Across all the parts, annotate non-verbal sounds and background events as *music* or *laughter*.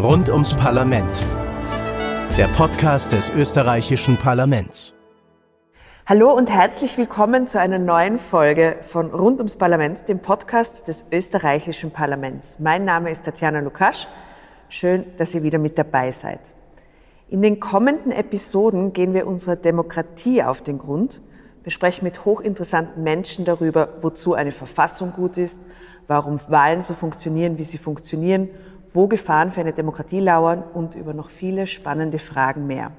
Rund ums Parlament. Der Podcast des österreichischen Parlaments. Hallo und herzlich willkommen zu einer neuen Folge von Rund ums Parlament, dem Podcast des österreichischen Parlaments. Mein Name ist Tatjana Lukasch. Schön, dass ihr wieder mit dabei seid. In den kommenden Episoden gehen wir unserer Demokratie auf den Grund. Wir sprechen mit hochinteressanten Menschen darüber, wozu eine Verfassung gut ist, warum Wahlen so funktionieren, wie sie funktionieren wo Gefahren für eine Demokratie lauern und über noch viele spannende Fragen mehr.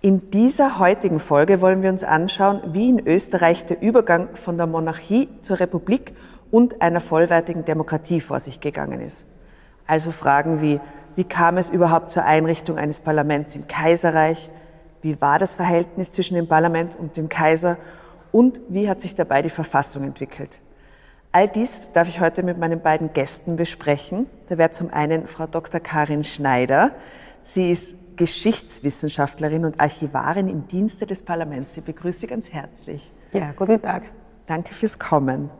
In dieser heutigen Folge wollen wir uns anschauen, wie in Österreich der Übergang von der Monarchie zur Republik und einer vollwertigen Demokratie vor sich gegangen ist. Also Fragen wie, wie kam es überhaupt zur Einrichtung eines Parlaments im Kaiserreich? Wie war das Verhältnis zwischen dem Parlament und dem Kaiser? Und wie hat sich dabei die Verfassung entwickelt? All dies darf ich heute mit meinen beiden Gästen besprechen. Da wäre zum einen Frau Dr. Karin Schneider. Sie ist Geschichtswissenschaftlerin und Archivarin im Dienste des Parlaments. Sie begrüße Sie ganz herzlich. Ja, guten Tag. Danke fürs Kommen.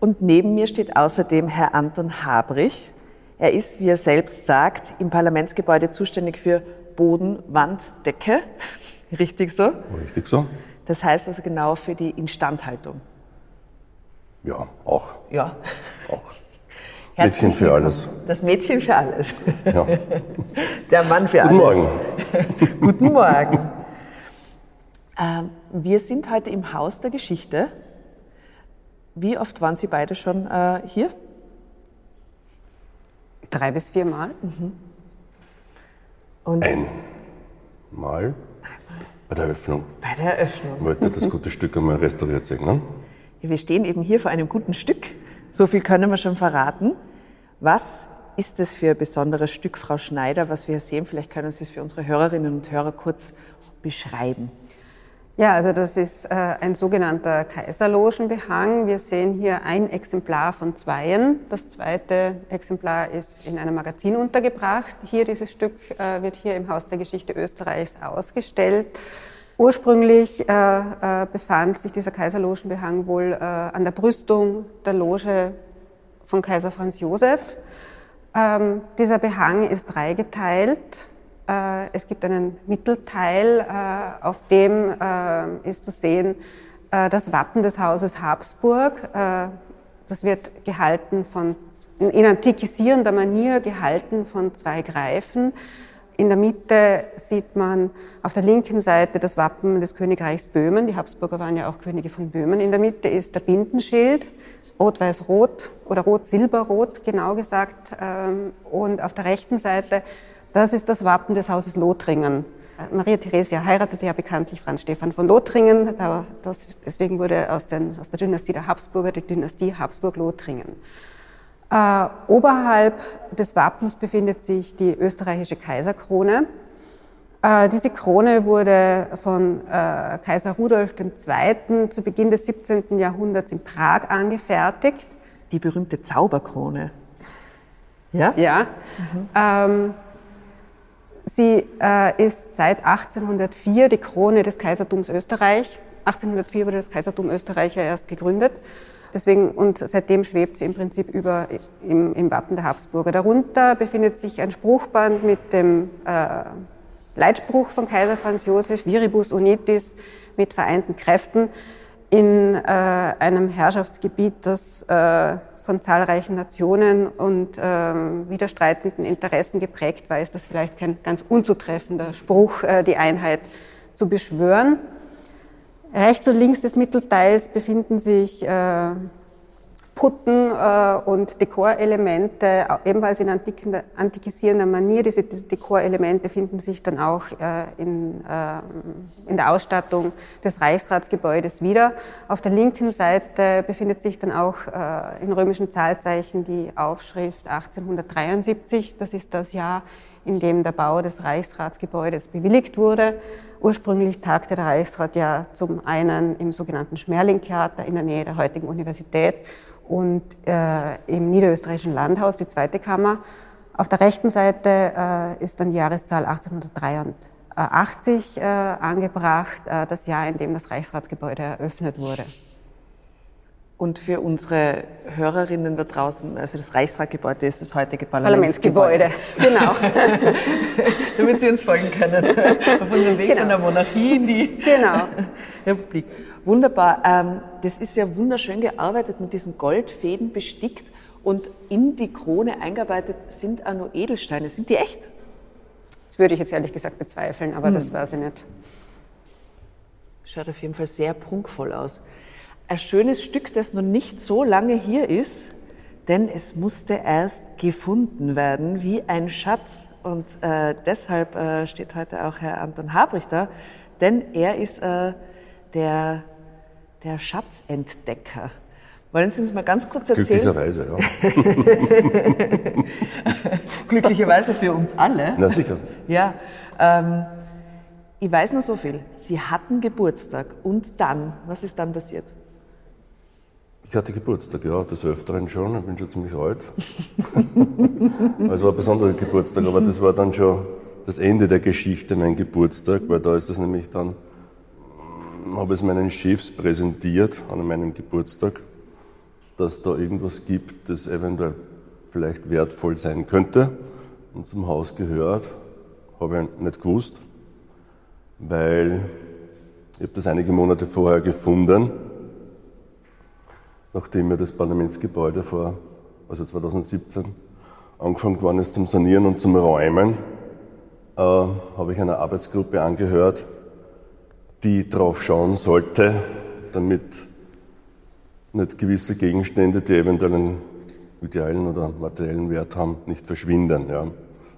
Und neben mir steht außerdem Herr Anton Habrich. Er ist, wie er selbst sagt, im Parlamentsgebäude zuständig für Boden, Wand, Decke. *laughs* Richtig so? Richtig so. Das heißt also genau für die Instandhaltung. Ja, auch. Ja. Auch. *laughs* Mädchen für alles. Das Mädchen für alles. Ja. *laughs* Der Mann für Guten alles. Morgen. *laughs* Guten Morgen. Ähm, wir sind heute im Haus der Geschichte. Wie oft waren Sie beide schon äh, hier? Drei bis vier Mal. Und Einmal bei der Eröffnung. bei der Eröffnung. Wollte das gute Stück einmal restauriert sehen. Ne? Wir stehen eben hier vor einem guten Stück. So viel können wir schon verraten. Was ist das für ein besonderes Stück, Frau Schneider, was wir hier sehen? Vielleicht können Sie es für unsere Hörerinnen und Hörer kurz beschreiben. Ja, also das ist äh, ein sogenannter Kaiserlogenbehang. Wir sehen hier ein Exemplar von zweien. Das zweite Exemplar ist in einem Magazin untergebracht. Hier dieses Stück äh, wird hier im Haus der Geschichte Österreichs ausgestellt. Ursprünglich äh, äh, befand sich dieser Kaiserlogenbehang wohl äh, an der Brüstung der Loge von Kaiser Franz Josef. Ähm, dieser Behang ist dreigeteilt. Äh, es gibt einen Mittelteil, äh, auf dem äh, ist zu sehen das Wappen des Hauses Habsburg. Das wird gehalten von, in antikisierender Manier gehalten von zwei Greifen. In der Mitte sieht man auf der linken Seite das Wappen des Königreichs Böhmen. Die Habsburger waren ja auch Könige von Böhmen. In der Mitte ist der Bindenschild, rot-weiß-rot oder rot-silber-rot genau gesagt. Ähm, Und auf der rechten Seite, das ist das Wappen des Hauses Lothringen. Maria Theresia heiratete ja bekanntlich Franz Stephan von Lothringen. Deswegen wurde aus, den, aus der Dynastie der Habsburger die Dynastie Habsburg-Lothringen. Äh, oberhalb des Wappens befindet sich die österreichische Kaiserkrone. Äh, diese Krone wurde von äh, Kaiser Rudolf II. zu Beginn des 17. Jahrhunderts in Prag angefertigt. Die berühmte Zauberkrone. Ja? Ja. Ähm, sie äh, ist seit 1804 die Krone des Kaisertums Österreich. 1804 wurde das Kaisertum Österreich ja erst gegründet. Deswegen, und seitdem schwebt sie im Prinzip über im, im Wappen der Habsburger. Darunter befindet sich ein Spruchband mit dem äh, Leitspruch von Kaiser Franz Josef, Viribus Unitis, mit vereinten Kräften, in äh, einem Herrschaftsgebiet, das äh, von zahlreichen Nationen und ähm, widerstreitenden Interessen geprägt war, ist das vielleicht kein ganz unzutreffender Spruch, äh, die Einheit zu beschwören. Rechts und links des Mittelteils befinden sich äh, Putten äh, und Dekorelemente, au- ebenfalls in antiken, antikisierender Manier. Diese De- Dekorelemente finden sich dann auch äh, in, äh, in der Ausstattung des Reichsratsgebäudes wieder. Auf der linken Seite befindet sich dann auch äh, in römischen Zahlzeichen die Aufschrift 1873. Das ist das Jahr, in dem der Bau des Reichsratsgebäudes bewilligt wurde. Ursprünglich tagte der Reichsrat ja zum einen im sogenannten Schmerling-Theater in der Nähe der heutigen Universität und äh, im Niederösterreichischen Landhaus, die zweite Kammer. Auf der rechten Seite äh, ist dann die Jahreszahl 1883 äh, angebracht, äh, das Jahr, in dem das Reichsratsgebäude eröffnet wurde. Und für unsere Hörerinnen da draußen, also das Reichsratgebäude ist das heutige Parlamentsgebäude. Parlamentsgebäude, genau. *laughs* Damit Sie uns folgen können. *laughs* Auf unserem Weg Genau. von der Monarchie in die Genau. *laughs* Republik. Wunderbar. Ähm, das ist ja wunderschön gearbeitet mit diesen Goldfäden bestickt und in die Krone eingearbeitet sind auch noch Edelsteine. Sind die echt? Das würde ich jetzt ehrlich gesagt bezweifeln, aber Hm. das weiß ich nicht. Schaut auf jeden Fall sehr prunkvoll aus. Ein schönes Stück, das noch nicht so lange hier ist, denn es musste erst gefunden werden wie ein Schatz. Und äh, deshalb äh, steht heute auch Herr Anton Habrich da, denn er ist äh, der, der Schatzentdecker. Wollen Sie uns mal ganz kurz erzählen? Glücklicherweise, ja. *laughs* Glücklicherweise für uns alle. Na sicher. Ja, ähm, ich weiß nur so viel. Sie hatten Geburtstag und dann, was ist dann passiert? Ich hatte Geburtstag, ja, des Öfteren schon. Ich bin schon ziemlich alt. *laughs* also war ein besonderer Geburtstag, aber das war dann schon das Ende der Geschichte, mein Geburtstag, weil da ist das nämlich dann, hm, habe ich es meinen Chefs präsentiert an meinem Geburtstag, dass da irgendwas gibt, das eventuell vielleicht wertvoll sein könnte und zum Haus gehört. Habe ich nicht gewusst, weil ich habe das einige Monate vorher gefunden nachdem mir das Parlamentsgebäude vor, also 2017, angefangen worden ist zum Sanieren und zum Räumen, äh, habe ich einer Arbeitsgruppe angehört, die darauf schauen sollte, damit nicht gewisse Gegenstände, die eventuell einen idealen oder materiellen Wert haben, nicht verschwinden. Ja.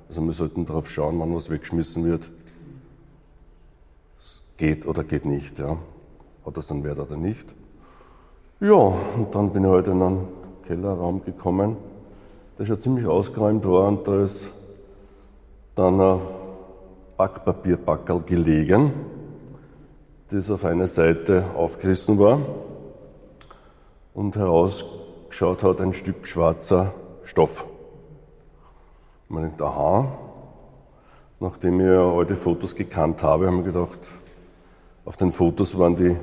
Also wir sollten darauf schauen, wann was weggeschmissen wird. Es geht oder geht nicht. Ja. Hat das einen Wert oder nicht? Ja, und dann bin ich heute in einen Kellerraum gekommen, der schon ziemlich ausgeräumt war und da ist dann ein Backpapierbackerl gelegen, das auf einer Seite aufgerissen war und herausgeschaut hat ein Stück schwarzer Stoff. Man denkt, aha, nachdem ich ja alte Fotos gekannt habe, habe ich mir gedacht, auf den Fotos waren die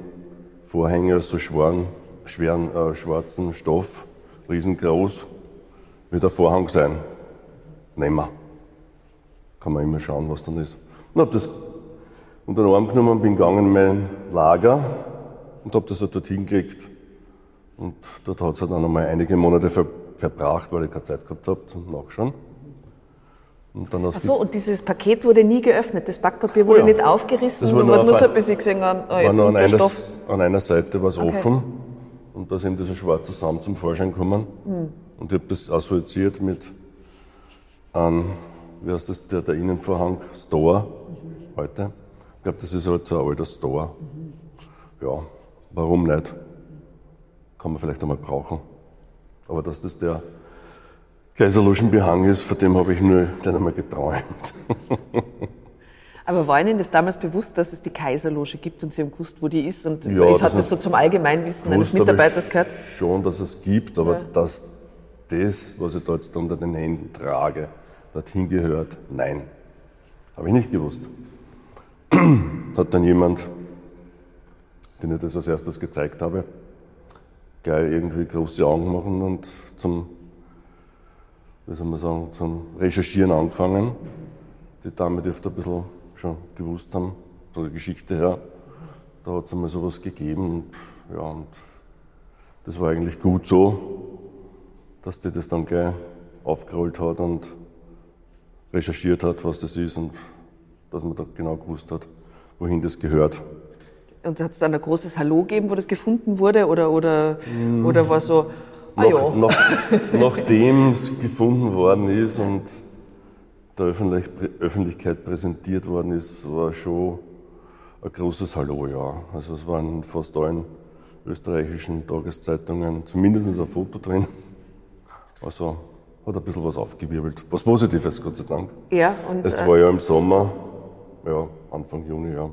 Vorhänge so schweren, schweren äh, schwarzen Stoff, riesengroß, wird der Vorhang sein. Nehmen wir. Kann man immer schauen, was dann ist. Und habe das unter den Arm genommen und bin gegangen in mein Lager und habe das halt dorthin gelegt. Und dort hat es dann einmal einige Monate ver verbracht, weil ich keine Zeit gehabt habe zum Nachschauen. Und dann Ach so, und dieses Paket wurde nie geöffnet. Das Backpapier wurde Oh ja. nicht aufgerissen. Nur wurde nur so ein- ein bisschen gesehen, an, war nur an einer, an einer Seite war es Okay. offen und da ist eben dieser schwarze Saum zum Vorschein gekommen. Hm. Und ich habe das assoziiert mit einem, wie heißt das, der, der Innenvorhang, Store heute. Ich glaube, das ist halt so ein alter Store. Ja, warum nicht? Kann man vielleicht einmal brauchen. Aber dass das der Kaiserloschenbehang ist, von dem habe ich nur dann einmal geträumt. *laughs* Aber war Ihnen das damals bewusst, dass es die Kaiserloge gibt und Sie haben gewusst, wo die ist? Und Ja, ich das hatte das so zum Allgemeinwissen eines Mitarbeiters gehört. Schon, dass es gibt, aber Ja. dass das, was ich da jetzt unter den Händen trage, dorthin gehört, nein. Habe ich nicht gewusst. *clears throat* Hat dann jemand, den ich das als erstes gezeigt habe, geil irgendwie große Augen machen und zum, wie soll man sagen, zum Recherchieren angefangen. Die Dame dürfte ein bisschen schon gewusst haben, von der Geschichte her. Da hat es einmal sowas gegeben und, ja, und das war eigentlich gut so, dass die das dann gleich aufgerollt hat und recherchiert hat, was das ist und dass man da genau gewusst hat, wohin das gehört. Und hat es dann ein großes Hallo gegeben, wo das gefunden wurde? Oder, oder, oder war so, ah Nach, ja, nach, nachdem es gefunden worden ist und der Öffentlich Öffentlichkeit präsentiert worden ist, war schon ein großes Hallo, ja. Also es waren in fast allen österreichischen Tageszeitungen zumindest ein Foto drin. Also hat ein bisschen was aufgewirbelt. Was Positives, Gott sei Dank. ja, und Es äh, war ja im Sommer, ja, Anfang Juni, ja.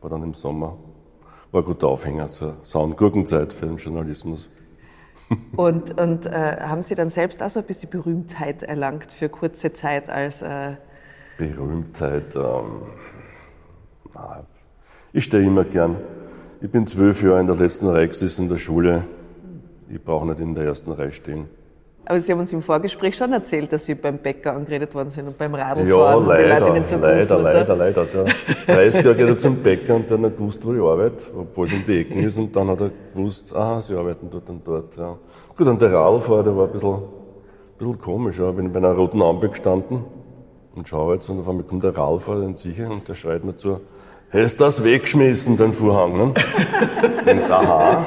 War dann im Sommer. War ein guter Aufhänger zur Sauen-Gurkenzeit für den Journalismus. Und, und äh, haben Sie dann selbst auch so ein bisschen Berühmtheit erlangt für kurze Zeit als äh, Berühmtheit, ähm, na, ich stehe immer gern. Ich bin zwölf Jahre in der letzten Reihe gesessen in der Schule ich brauche nicht in der ersten Reihe stehen. Aber Sie haben uns im Vorgespräch schon erzählt, dass Sie beim Bäcker angeredet worden sind und beim Ja, Radlfahren und die leider, Leute leider, so. leider, leider. Der 30er geht er zum Bäcker und der hat nicht gewusst, wo ich arbeite, obwohl es um die Ecken ist. Und dann hat er gewusst, aha, sie arbeiten dort und dort. Ja. Gut, und der Radlfahrer, der war ein bisschen, ein bisschen komisch. Ja. Ich bin bei einer roten Ampel gestanden und schaue jetzt und auf einmal kommt der Radlfahrer in sicher und der schreit mir zu, hast das weggeschmissen, den Vorhang? Ne? und aha,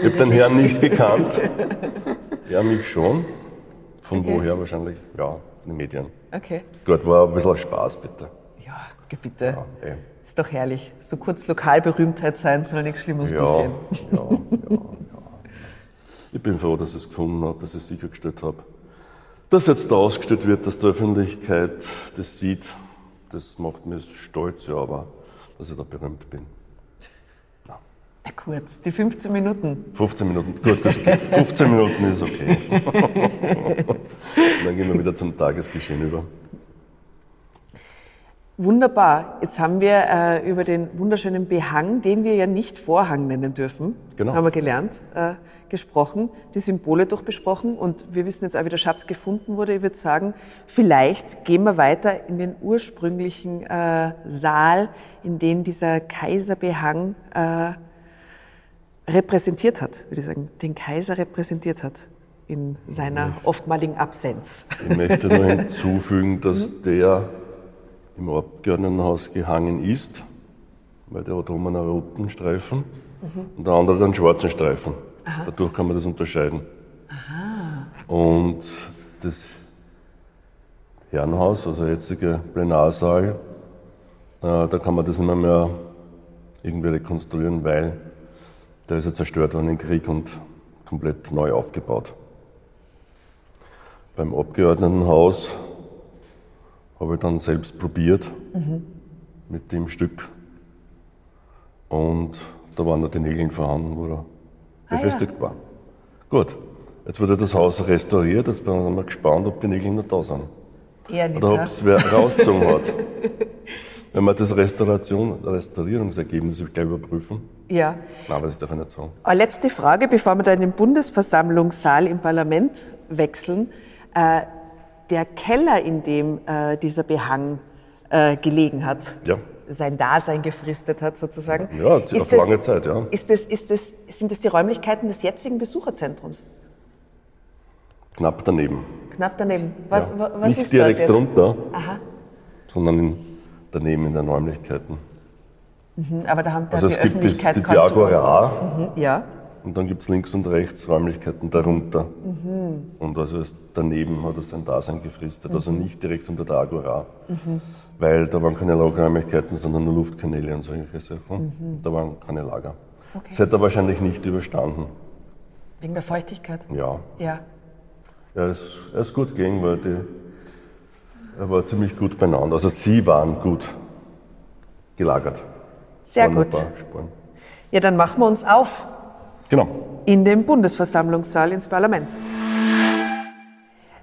ich habe den Herrn nicht gekannt. Ja, mich schon. Von Okay. woher wahrscheinlich? Ja, von den Medien. Okay. Gut, war ein bisschen Spaß, bitte. Ja, bitte. Ja, eh. Ist doch herrlich. So kurz Lokalberühmtheit sein, soll nichts Schlimmes ja, passieren. ja, ja, *laughs* ja. Ich bin froh, dass ich es gefunden habe, dass ich es sichergestellt habe. Dass jetzt da ausgestellt wird, dass die Öffentlichkeit das sieht, das macht mir stolz, ja, aber dass ich da berühmt bin. Na kurz, die 15 Minuten. 15 Minuten, gut, das geht. 15 Minuten ist okay. *laughs* Dann gehen wir wieder zum Tagesgeschehen über. Wunderbar. Jetzt haben wir äh, über den wunderschönen Behang, den wir ja nicht Vorhang nennen dürfen, Genau. haben wir gelernt, äh, gesprochen, die Symbole durchbesprochen und wir wissen jetzt auch, wie der Schatz gefunden wurde. Ich würde sagen, vielleicht gehen wir weiter in den ursprünglichen äh, Saal, in dem dieser Kaiserbehang äh, repräsentiert hat, würde ich sagen, den Kaiser repräsentiert hat in seiner oftmaligen Absenz. Ich möchte nur hinzufügen, dass der im Abgeordnetenhaus gehangen ist, weil der hat oben einen roten Streifen und der andere einen schwarzen Streifen. Dadurch kann man das unterscheiden. Und das Herrenhaus, also der jetzige Plenarsaal, äh, da kann man das nicht mehr, mehr irgendwie rekonstruieren, weil der ist ja zerstört worden im Krieg und komplett neu aufgebaut. Beim Abgeordnetenhaus habe ich dann selbst probiert mit dem Stück. Und da waren noch die Nägel vorhanden, wo er befestigt war. Gut, jetzt wurde das Haus restauriert, jetzt sind wir gespannt, ob die Nägel noch da sind. Eher nicht, Oder ja? ob es wer rausgezogen hat. *laughs* Wenn wir das Restauration, Restaurierungsergebnis gleich überprüfen. Ja. Nein, aber das darf ich nicht sagen. Eine letzte Frage, bevor wir da in den Bundesversammlungssaal im Parlament wechseln. Äh, der Keller, in dem äh, dieser Behang äh, gelegen hat, Ja. sein Dasein gefristet hat sozusagen. Ja, auf ist lange Zeit, ja. Ist das, ist das, sind das die Räumlichkeiten des jetzigen Besucherzentrums? Knapp daneben. Knapp daneben. Was, Ja. wa- was Nicht ist direkt drunter, Aha. sondern in, daneben in den Räumlichkeiten. Mhm, Aber da haben da Also es gibt das, die, die kaum Zugang. Agora Mhm, Ja. und dann gibt es links und rechts Räumlichkeiten darunter. Mhm. Und also ist daneben hat es sein Dasein gefristet, also Mhm. nicht direkt unter der Agora. Weil da waren keine Lagerräumlichkeiten, sondern nur Luftkanäle und solche Sachen. Da waren keine Lager. Mhm. Okay. Das hätte er wahrscheinlich nicht überstanden. Wegen der Feuchtigkeit. Ja, Ja. er ist, er ist gut gegangen, weil die, er war ziemlich gut beieinander. Also sie waren gut gelagert. Sehr ein gut. Spuren. Ja, dann machen wir uns auf Genau. in den Bundesversammlungssaal ins Parlament.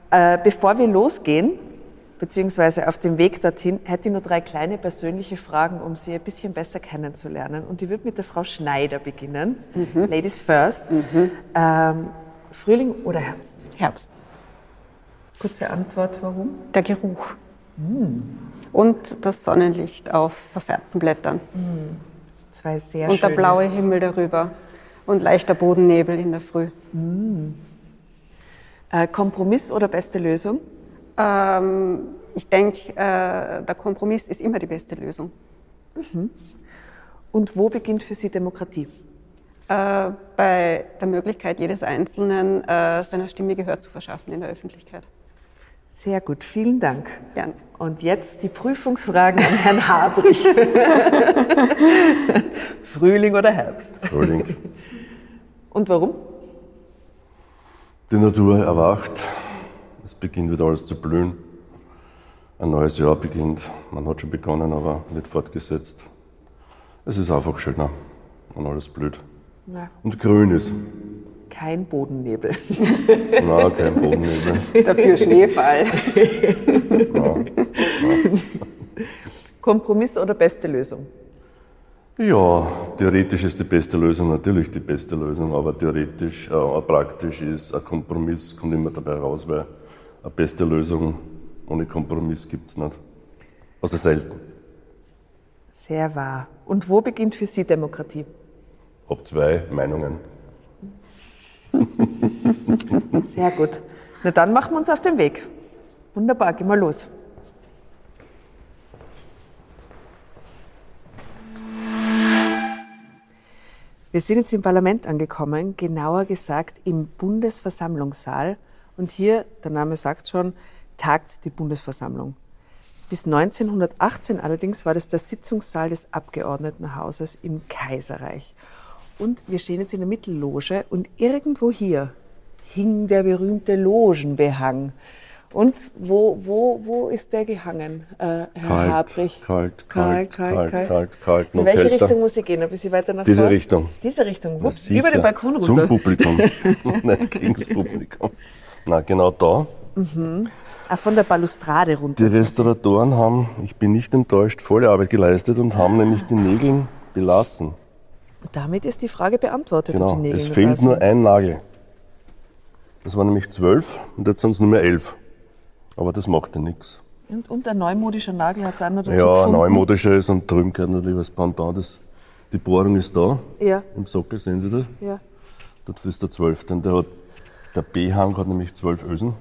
Äh, bevor wir losgehen, beziehungsweise auf dem Weg dorthin, hätte ich nur drei kleine persönliche Fragen, um Sie ein bisschen besser kennenzulernen. Und die wird mit der Frau Schneider beginnen. Ladies first. Ähm, Frühling oder Herbst? Herbst. Kurze Antwort, warum? Der Geruch. Und das Sonnenlicht auf verfärbten Blättern. Zwei sehr Und der blaue Himmel darüber. Und leichter Bodennebel in der Früh. Äh, Kompromiss oder beste Lösung? Ähm, ich denke, äh, der Kompromiss ist immer die beste Lösung. Und wo beginnt für Sie Demokratie? Äh, bei der Möglichkeit jedes Einzelnen, äh, seiner Stimme Gehör zu verschaffen in der Öffentlichkeit. Sehr gut, vielen Dank. Gerne. Und jetzt die Prüfungsfragen an Herrn Habrich. *laughs* Frühling oder Herbst? Frühling. Und warum? Die Natur erwacht, es beginnt wieder alles zu blühen. Ein neues Jahr beginnt. Man hat schon begonnen, aber nicht fortgesetzt. Es ist einfach schöner, wenn alles blüht. Ja. Und grün ist. Kein Bodennebel. Na, kein Bodennebel. *laughs* Dafür Schneefall. Kompromiss oder beste Lösung? Ja, theoretisch ist die beste Lösung natürlich die beste Lösung, aber theoretisch, äh, praktisch ist ein Kompromiss, kommt immer dabei raus, weil eine beste Lösung ohne Kompromiss gibt es nicht. Also selten. Sehr wahr. Und wo beginnt für Sie Demokratie? Hab zwei Meinungen. *laughs* Sehr gut. Na dann machen wir uns auf den Weg. Wunderbar, gehen wir los. Wir sind jetzt im Parlament angekommen, genauer gesagt im Bundesversammlungssaal. Und hier, der Name sagt schon, tagt die Bundesversammlung. Bis 1918 allerdings war das der Sitzungssaal des Abgeordnetenhauses im Kaiserreich. Und wir stehen jetzt in der Mittelloge und irgendwo hier hing der berühmte Logenbehang. Und wo, wo, wo ist der gehangen, äh, Herr Kalt, Habrich? kalt, kalt, kalt, kalt, kalt, In noch welche kälter. Richtung muss ich gehen? Ein bisschen weiter nach Diese vor? Richtung. Diese Richtung. Na, Wups, über den. Balkon runter. Zum Publikum, *laughs* *laughs* nicht gegen das Publikum. Na, genau da. Ah, von der Balustrade runter. Die Restauratoren haben, ich bin nicht enttäuscht, volle Arbeit geleistet und haben nämlich die Nägel belassen. Damit ist die Frage beantwortet. Genau, die Nägel es fehlt nur ein Nagel. Das waren nämlich zwölf und jetzt sind es nur mehr elf. Aber das macht ja nichts. Und, und ein neumodischer Nagel hat es auch noch dazu Ja, gefunden. neumodischer ist und drüben gehört natürlich das Pendant. Das, die Bohrung ist da, Ja, im Sockel sehen Sie das. ja. Dort ist der zwölfte. Und Der, hat, der B-Hang hat nämlich zwölf Ösen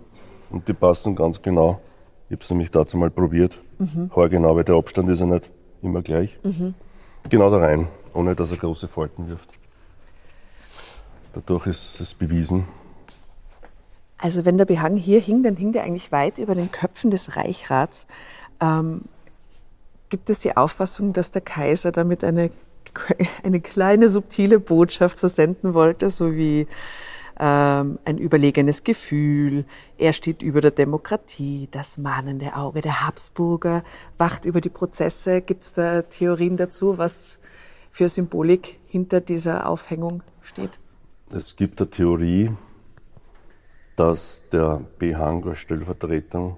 und die passen ganz genau. Ich habe es nämlich dazu mal probiert. Mhm. Haargenau, weil der Abstand ist ja nicht immer gleich. Genau da rein, ohne dass er große Falten wirft. Dadurch ist es bewiesen. Also wenn der Behang hier hing, dann hing der eigentlich weit über den Köpfen des Reichrats. Ähm, gibt es die Auffassung, dass der Kaiser damit eine, *laughs* eine kleine subtile Botschaft versenden wollte, so wie ähm, ein überlegenes Gefühl, er steht über der Demokratie, das mahnende Auge der Habsburger wacht über die Prozesse. Gibt es da Theorien dazu, was für Symbolik hinter dieser Aufhängung steht? Es gibt eine Theorie, dass der Behang als Stellvertretung,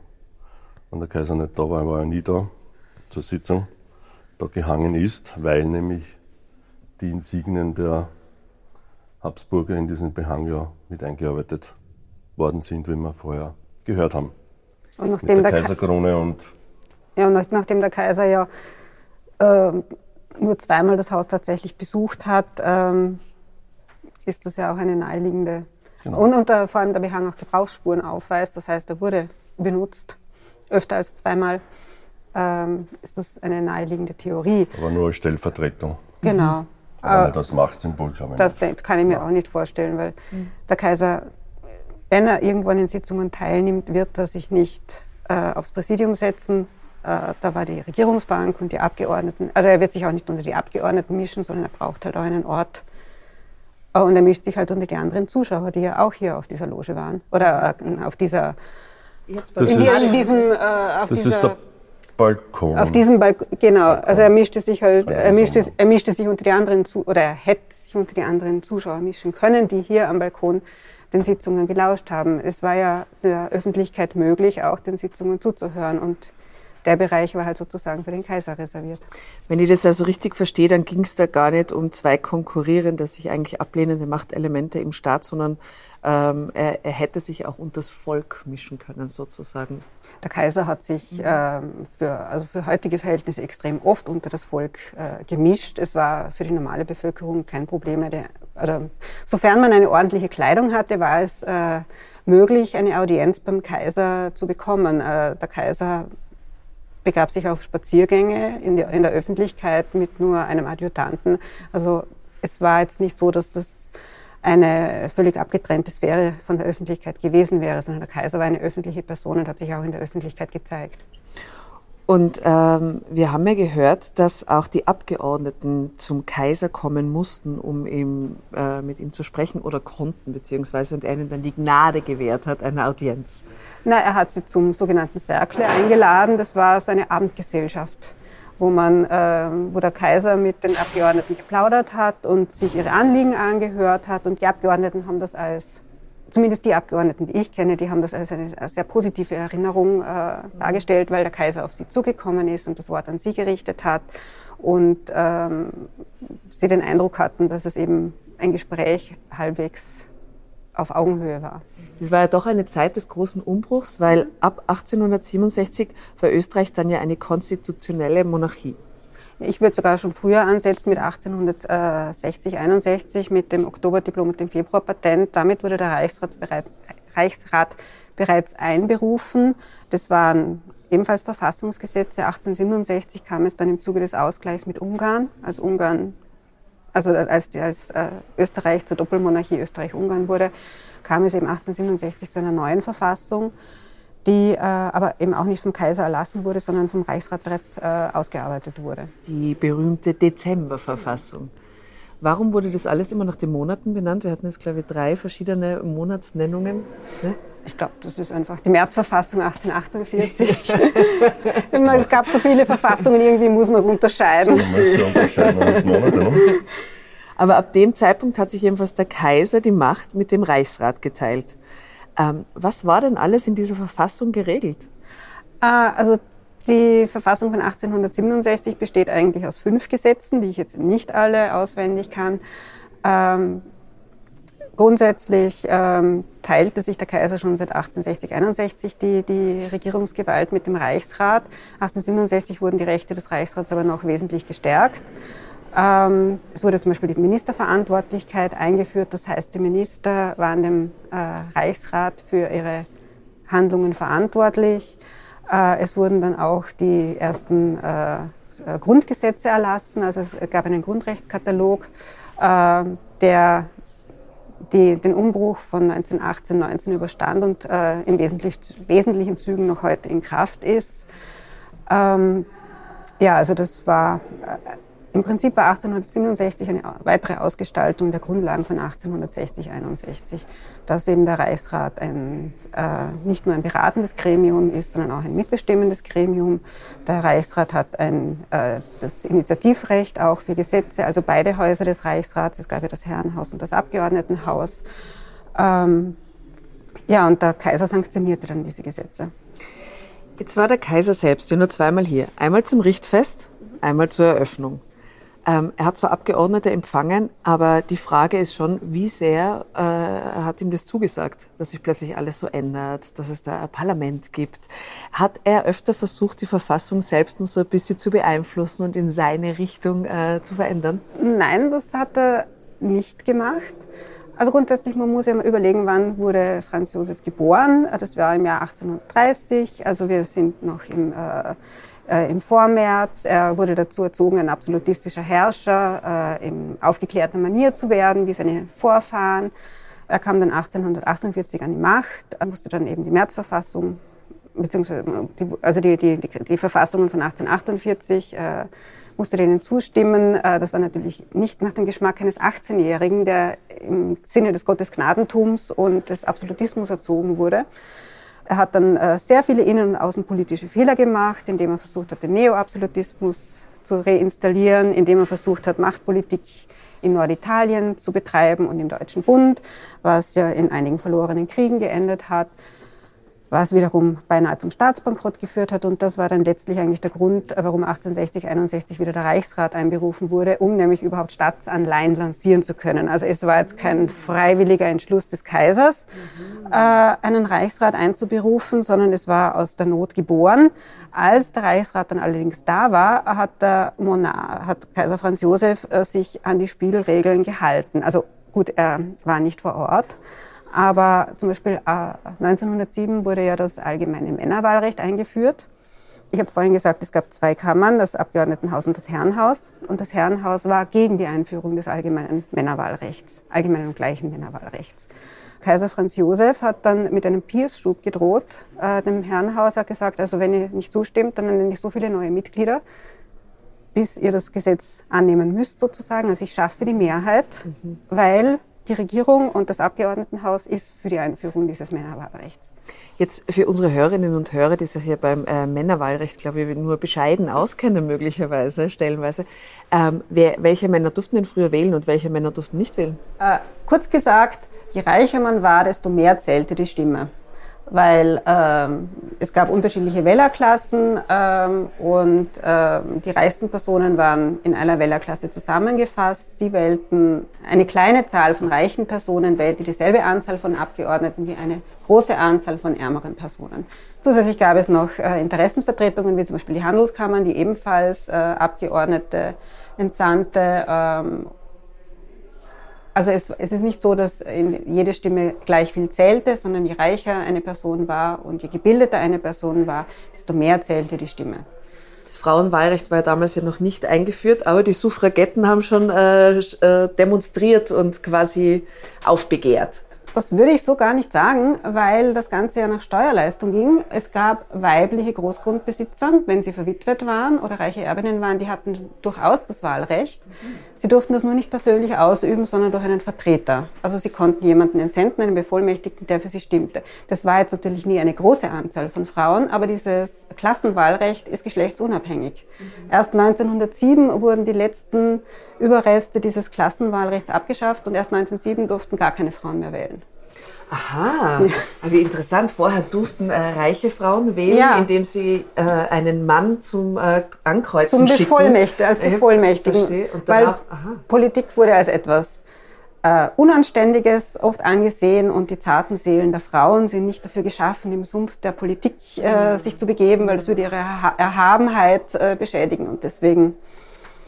wenn der Kaiser nicht da war, er war ja nie da zur Sitzung, da gehangen ist, weil nämlich die Insignien der Habsburger in diesen Behang ja mit eingearbeitet worden sind, wie wir vorher gehört haben. Und Mit nachdem der der, Ka- Kaiserkrone und ja, und nach- nachdem der Kaiser ja ähm, nur zweimal das Haus tatsächlich besucht hat, ähm, ist das ja auch eine naheliegende. Genau. Und, und äh, vor allem der Behang auch Gebrauchsspuren aufweist, das heißt, er wurde benutzt, öfter als zweimal, ähm, ist das eine naheliegende Theorie. aber nur als Stellvertretung. Genau. Aber Äh, als Machtsymbol, ich. Das nicht. kann ich mir auch nicht vorstellen, weil der Kaiser, wenn er irgendwann in Sitzungen teilnimmt, wird er sich nicht äh, aufs Präsidium setzen. Äh, da war die Regierungsbank und die Abgeordneten. Also er wird sich auch nicht unter die Abgeordneten mischen, sondern er braucht halt auch einen Ort. Äh, und er mischt sich halt unter die anderen Zuschauer, die ja auch hier auf dieser Loge waren. Oder äh, auf dieser, Jetzt Das in, ist- in diesem, äh, auf Das dieser, ist der Balkon. auf diesem Balkon, genau. Also er mischte sich halt, Balkon. er mischte, er mischte sich unter die anderen zu, oder er hätte sich unter die anderen Zuschauer mischen können, die hier am Balkon den Sitzungen gelauscht haben. Es war ja der Öffentlichkeit möglich, auch den Sitzungen zuzuhören und der Bereich war halt sozusagen für den Kaiser reserviert. Wenn ich das also richtig verstehe, dann ging es da gar nicht um zwei konkurrierende, sich eigentlich ablehnende Machtelemente im Staat, sondern ähm, er, er hätte sich auch unter das Volk mischen können, sozusagen. Der Kaiser hat sich ähm, für, also für heutige Verhältnisse extrem oft unter das Volk äh, gemischt. Es war für die normale Bevölkerung kein Problem. Eine, oder, sofern man eine ordentliche Kleidung hatte, war es äh, möglich, eine Audienz beim Kaiser zu bekommen. Äh, der Kaiser begab sich auf Spaziergänge in der, in der Öffentlichkeit mit nur einem Adjutanten. Also es war jetzt nicht so, dass das eine völlig abgetrennte Sphäre von der Öffentlichkeit gewesen wäre, sondern der Kaiser war eine öffentliche Person und hat sich auch in der Öffentlichkeit gezeigt. Und ähm, wir haben ja gehört, dass auch die Abgeordneten zum Kaiser kommen mussten, um ihm, äh, mit ihm zu sprechen oder konnten, beziehungsweise und er ihnen dann die Gnade gewährt hat, eine Audienz. Na, er hat sie zum sogenannten Cercle eingeladen. Das war so eine Abendgesellschaft, wo, man, ähm, wo der Kaiser mit den Abgeordneten geplaudert hat und sich ihre Anliegen angehört hat. Und die Abgeordneten haben das als zumindest die Abgeordneten, die ich kenne, die haben das als eine sehr positive Erinnerung äh, dargestellt, weil der Kaiser auf sie zugekommen ist und das Wort an sie gerichtet hat und ähm, sie den Eindruck hatten, dass es eben ein Gespräch halbwegs auf Augenhöhe war. Es war ja doch eine Zeit des großen Umbruchs, weil ab 1867 war Österreich dann ja eine konstitutionelle Monarchie. Ich würde sogar schon früher ansetzen mit 1860, 61 mit dem Oktoberdiplom und dem Februarpatent. Damit wurde der Reichsrat, bereit, Reichsrat bereits einberufen. Das waren ebenfalls Verfassungsgesetze. 1867 kam es dann im Zuge des Ausgleichs mit Ungarn, als Ungarn, also als, als äh, Österreich zur Doppelmonarchie Österreich-Ungarn wurde, kam es eben 1867 zu einer neuen Verfassung die äh, aber eben auch nicht vom Kaiser erlassen wurde, sondern vom Reichsrat bereits äh, ausgearbeitet wurde. Die berühmte Dezemberverfassung. Warum wurde das alles immer nach den Monaten benannt? Wir hatten jetzt, glaube ich, drei verschiedene Monatsnennungen. Ne? Ich glaube, das ist einfach die Märzverfassung *laughs* 1848. es gab so viele Verfassungen, irgendwie muss man es unterscheiden. Ne? Aber ab dem Zeitpunkt hat sich jedenfalls der Kaiser die Macht mit dem Reichsrat geteilt. Ähm, was war denn alles in dieser Verfassung geregelt? Äh, also die Verfassung von 1867 besteht eigentlich aus fünf Gesetzen, die ich jetzt nicht alle auswendig kann. Ähm, grundsätzlich ähm, teilte sich der Kaiser schon seit 1860, 61 die, die Regierungsgewalt mit dem Reichsrat. 1867 wurden die Rechte des Reichsrats aber noch wesentlich gestärkt. Ähm, es wurde zum Beispiel die Ministerverantwortlichkeit eingeführt. Das heißt, die Minister waren dem äh, Reichsrat für ihre Handlungen verantwortlich. Äh, es wurden dann auch die ersten äh, Grundgesetze erlassen. Also es gab einen Grundrechtskatalog, der die, den Umbruch von 1918, 19 überstand und in wesentlich, wesentlichen Zügen noch heute in Kraft ist. Ähm, ja, also das war im Prinzip war 1867 eine weitere Ausgestaltung der Grundlagen von 1860-61, dass eben der Reichsrat ein, äh, nicht nur ein beratendes Gremium ist, sondern auch ein mitbestimmendes Gremium. Der Reichsrat hat ein, äh, das Initiativrecht auch für Gesetze, also beide Häuser des Reichsrats, es gab ja das Herrenhaus und das Abgeordnetenhaus. Ähm, ja, und der Kaiser sanktionierte dann diese Gesetze. Jetzt war der Kaiser selbst ja nur zweimal hier. Einmal zum Richtfest, einmal zur Eröffnung. Ähm, er hat zwar Abgeordnete empfangen, aber die Frage ist schon, wie sehr äh, hat ihm das zugesagt, dass sich plötzlich alles so ändert, dass es da ein Parlament gibt. Hat er öfter versucht, die Verfassung selbst noch so ein bisschen zu beeinflussen und in seine Richtung äh, zu verändern? Nein, das hat er nicht gemacht. Also grundsätzlich, man muss ja mal überlegen, wann wurde Franz Josef geboren. Das war im Jahr 1830. Also wir sind noch im äh, äh, im Vormärz. Er wurde dazu erzogen, ein absolutistischer Herrscher äh, in aufgeklärter Manier zu werden, wie seine Vorfahren. Er kam dann 1848 an die Macht, er musste dann eben die Märzverfassung, beziehungsweise die, also die, die, die, die Verfassungen von 1848, äh, musste denen zustimmen. Äh, das war natürlich nicht nach dem Geschmack eines 18-Jährigen, der im Sinne des Gottesgnadentums und des Absolutismus erzogen wurde. Er hat dann äh, sehr viele innen- und außenpolitische Fehler gemacht, indem er versucht hat, den Neoabsolutismus zu reinstallieren, indem er versucht hat, Machtpolitik in Norditalien zu betreiben und im Deutschen Bund, was ja in einigen verlorenen Kriegen geendet hat was wiederum beinahe zum Staatsbankrott geführt hat. Und das war dann letztlich eigentlich der Grund, warum 1860, 61 wieder der Reichsrat einberufen wurde, um nämlich überhaupt Staatsanleihen lancieren zu können. Also es war jetzt kein freiwilliger Entschluss des Kaisers, äh, einen Reichsrat einzuberufen, sondern es war aus der Not geboren. Als der Reichsrat dann allerdings da war, hat der Monarch, hat Kaiser Franz Josef äh, sich an die Spielregeln gehalten. Also gut, er war nicht vor Ort. Aber zum Beispiel 1907 äh, wurde ja das allgemeine Männerwahlrecht eingeführt. Ich habe vorhin gesagt, es gab zwei Kammern, das Abgeordnetenhaus und das Herrenhaus. Und das Herrenhaus war gegen die Einführung des allgemeinen Männerwahlrechts, allgemeinen und gleichen Männerwahlrechts. Kaiser Franz Josef hat dann mit einem Piersschub gedroht. Äh, dem Herrenhaus hat gesagt, also wenn ihr nicht zustimmt, dann nenne ich so viele neue Mitglieder, bis ihr das Gesetz annehmen müsst sozusagen. Also ich schaffe die Mehrheit, mhm. weil die Regierung und das Abgeordnetenhaus ist für die Einführung dieses Männerwahlrechts. Jetzt für unsere Hörerinnen und Hörer, die sich hier beim äh, Männerwahlrecht, glaube ich, nur bescheiden auskennen, möglicherweise, stellenweise. Ähm, wer, welche Männer durften denn früher wählen und welche Männer durften nicht wählen? Äh, kurz gesagt, je reicher man war, desto mehr zählte die Stimme weil ähm, es gab unterschiedliche Wählerklassen ähm, und ähm, die reichsten Personen waren in einer Wählerklasse zusammengefasst. Sie wählten, eine kleine Zahl von reichen Personen wählte dieselbe Anzahl von Abgeordneten wie eine große Anzahl von ärmeren Personen. Zusätzlich gab es noch äh, Interessenvertretungen, wie zum Beispiel die Handelskammern, die ebenfalls äh, Abgeordnete entsandte ähm, also es, es, ist nicht so, dass jede Stimme gleich viel zählte, sondern je reicher eine Person war und je gebildeter eine Person war, desto mehr zählte die Stimme. Das Frauenwahlrecht war ja damals ja noch nicht eingeführt, aber die Suffragetten haben schon äh, äh demonstriert und quasi aufbegehrt. Das würde ich so gar nicht sagen, weil das Ganze ja nach Steuerleistung ging. Es gab weibliche Großgrundbesitzer, wenn sie verwitwet waren oder reiche Erbinnen waren, die hatten durchaus das Wahlrecht. Sie durften das nur nicht persönlich ausüben, sondern durch einen Vertreter. Also sie konnten jemanden entsenden, einen Bevollmächtigten, der für sie stimmte. Das war jetzt natürlich nie eine große Anzahl von Frauen, aber dieses Klassenwahlrecht ist geschlechtsunabhängig. Erst 1907 wurden die letzten Überreste dieses Klassenwahlrechts abgeschafft und erst 1907 durften gar keine Frauen mehr wählen. Aha, wie interessant. Vorher durften äh, reiche Frauen wählen, ja. indem sie äh, einen Mann zum äh, Ankreuzen zum Bevollmächtigen, als Bevollmächtigen. Verstehe. Und danach, weil aha. Politik wurde als etwas äh, Unanständiges oft angesehen und die zarten Seelen der Frauen sind nicht dafür geschaffen, im Sumpf der Politik mhm. sich zu begeben, weil das würde ihre Erhabenheit äh, beschädigen und deswegen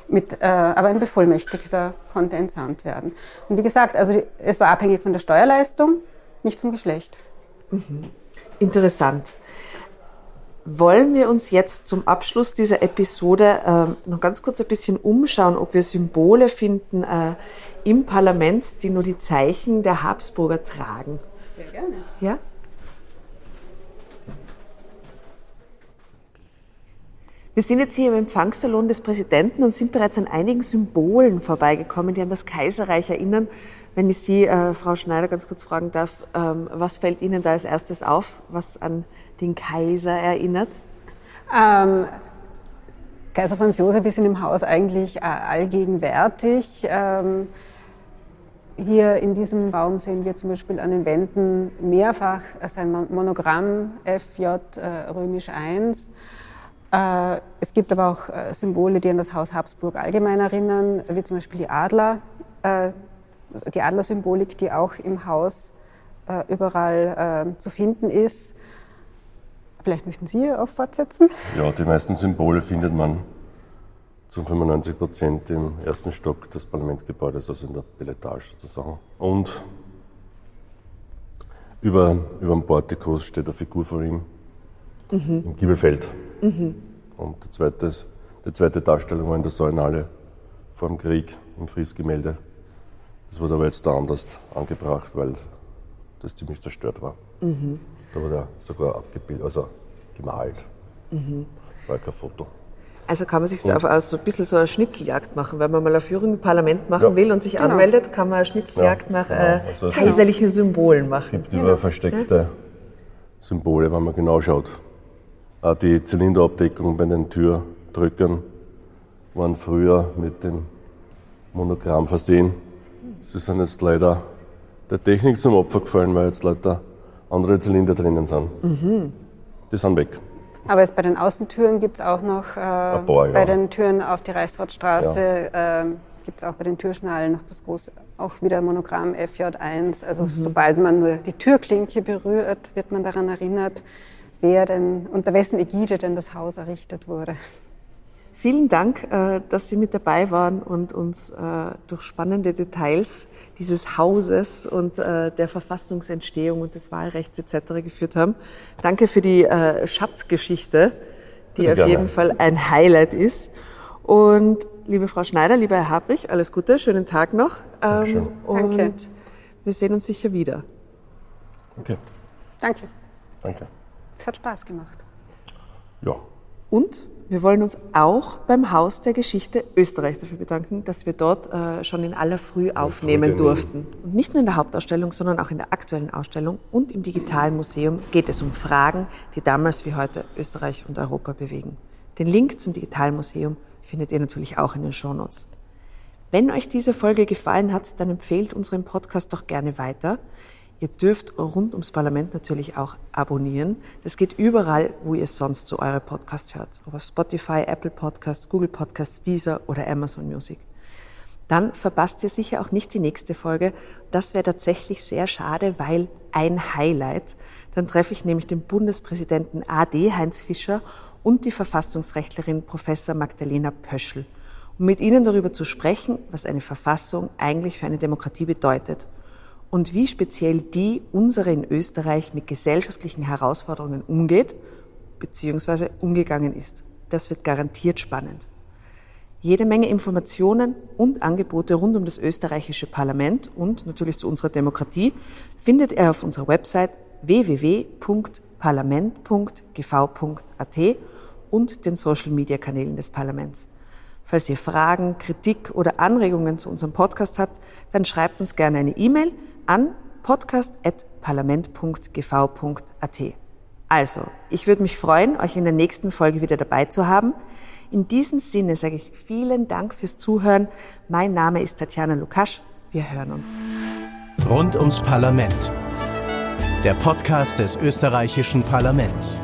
mit, äh, aber ein Bevollmächtigter konnte entsandt werden. Und wie gesagt, also die, es war abhängig von der Steuerleistung nicht vom Geschlecht. Mhm. Interessant. Wollen wir uns jetzt zum Abschluss dieser Episode äh, noch ganz kurz ein bisschen umschauen, ob wir Symbole finden äh, im Parlament, die nur die Zeichen der Habsburger tragen? Sehr gerne. Ja? Wir sind jetzt hier im Empfangssalon des Präsidenten und sind bereits an einigen Symbolen vorbeigekommen, die an das Kaiserreich erinnern. Wenn ich Sie, äh, Frau Schneider, ganz kurz fragen darf, ähm, was fällt Ihnen da als erstes auf, was an den Kaiser erinnert? Ähm, Kaiser Franz Josef ist in dem Haus eigentlich äh, allgegenwärtig. Ähm, hier in diesem Raum sehen wir zum Beispiel an den Wänden mehrfach sein Monogramm FJ äh, römisch 1. Äh, es gibt aber auch äh, Symbole, die an das Haus Habsburg allgemein erinnern, wie zum Beispiel die Adler, äh, die Adlersymbolik, die auch im Haus überall zu finden ist. Vielleicht möchten Sie auch fortsetzen? Ja, die meisten Symbole findet man zu 95 Prozent im ersten Stock des Parlamentgebäudes, also in der Beletage sozusagen. Und über, über dem Portikus steht eine Figur von ihm mhm. im Giebelfeld. Mhm. Und die zweite, die zweite Darstellung war in der Säulenhalle vor dem Krieg im Friesgemälde. Das wurde aber jetzt da anders angebracht, weil das ziemlich zerstört war. Mhm. Da wurde er sogar abgebildet, also gemalt. Mhm. War kein Foto. Also kann man sich so, auf, so ein bisschen so eine Schnitzeljagd machen. Wenn man mal eine Führung im Parlament machen ja. will und sich genau. anmeldet, kann man eine Schnitzeljagd ja, nach genau. äh, also kaiserlichen Symbolen machen. Es gibt genau. über versteckte Symbole, wenn man genau schaut. Auch die Zylinderabdeckung bei den Türdrückern waren früher mit dem Monogramm versehen. Sie sind jetzt leider der Technik zum Opfer gefallen, weil jetzt leider andere Zylinder drinnen sind. Mhm. Die sind weg. Aber jetzt bei den Außentüren gibt es auch noch, äh, paar, bei ja. den Türen auf die Reichsratsstraße, ja. äh, gibt es auch bei den Türschnallen noch das große, auch wieder Monogramm FJ1. Also mhm. sobald man nur die Türklinke berührt, wird man daran erinnert, wer denn, unter wessen Ägide denn das Haus errichtet wurde. Vielen Dank, äh, dass Sie mit dabei waren und uns äh, durch spannende Details dieses Hauses und äh, der Verfassungsentstehung und des Wahlrechts etc. geführt haben. Danke für die Schatzgeschichte, die Bitte auf gerne. jeden Fall ein Highlight ist. Und liebe Frau Schneider, lieber Herr Habrich, alles Gute, schönen Tag noch. Dankeschön. Ähm, und Danke. wir sehen uns sicher wieder. Okay. Danke. Danke. Es hat Spaß gemacht. Ja. Und wir wollen uns auch beim Haus der Geschichte Österreich dafür bedanken, dass wir dort äh, schon in aller Früh aufnehmen durften. Und nicht nur in der Hauptausstellung, sondern auch in der aktuellen Ausstellung und im Digitalen Museum geht es um Fragen, die damals wie heute Österreich und Europa bewegen. Den Link zum Digitalen Museum findet ihr natürlich auch in den Shownotes. Wenn euch diese Folge gefallen hat, dann empfehlt unseren Podcast doch gerne weiter. Ihr dürft rund ums Parlament natürlich auch abonnieren. Das geht überall, wo ihr sonst so eure Podcasts hört. Ob auf Spotify, Apple Podcasts, Google Podcasts, Deezer oder Amazon Music. Dann verpasst ihr sicher auch nicht die nächste Folge. Das wäre tatsächlich sehr schade, weil ein Highlight. Dann treffe ich nämlich den Bundespräsidenten AD Heinz Fischer und die Verfassungsrechtlerin Professor Magdalena Pöschl, um mit ihnen darüber zu sprechen, was eine Verfassung eigentlich für eine Demokratie bedeutet und wie speziell die unsere in Österreich mit gesellschaftlichen Herausforderungen umgeht bzw. umgegangen ist. Das wird garantiert spannend. Jede Menge Informationen und Angebote rund um das österreichische Parlament und natürlich zu unserer Demokratie findet er auf unserer Website www.parlament.gv.at und den Social-Media-Kanälen des Parlaments. Falls ihr Fragen, Kritik oder Anregungen zu unserem Podcast habt, dann schreibt uns gerne eine E-Mail an podcast.parlament.gv.at. Also, ich würde mich freuen, euch in der nächsten Folge wieder dabei zu haben. In diesem Sinne sage ich vielen Dank fürs Zuhören. Mein Name ist Tatjana Lukasch. Wir hören uns. Rund ums Parlament. Der Podcast des österreichischen Parlaments.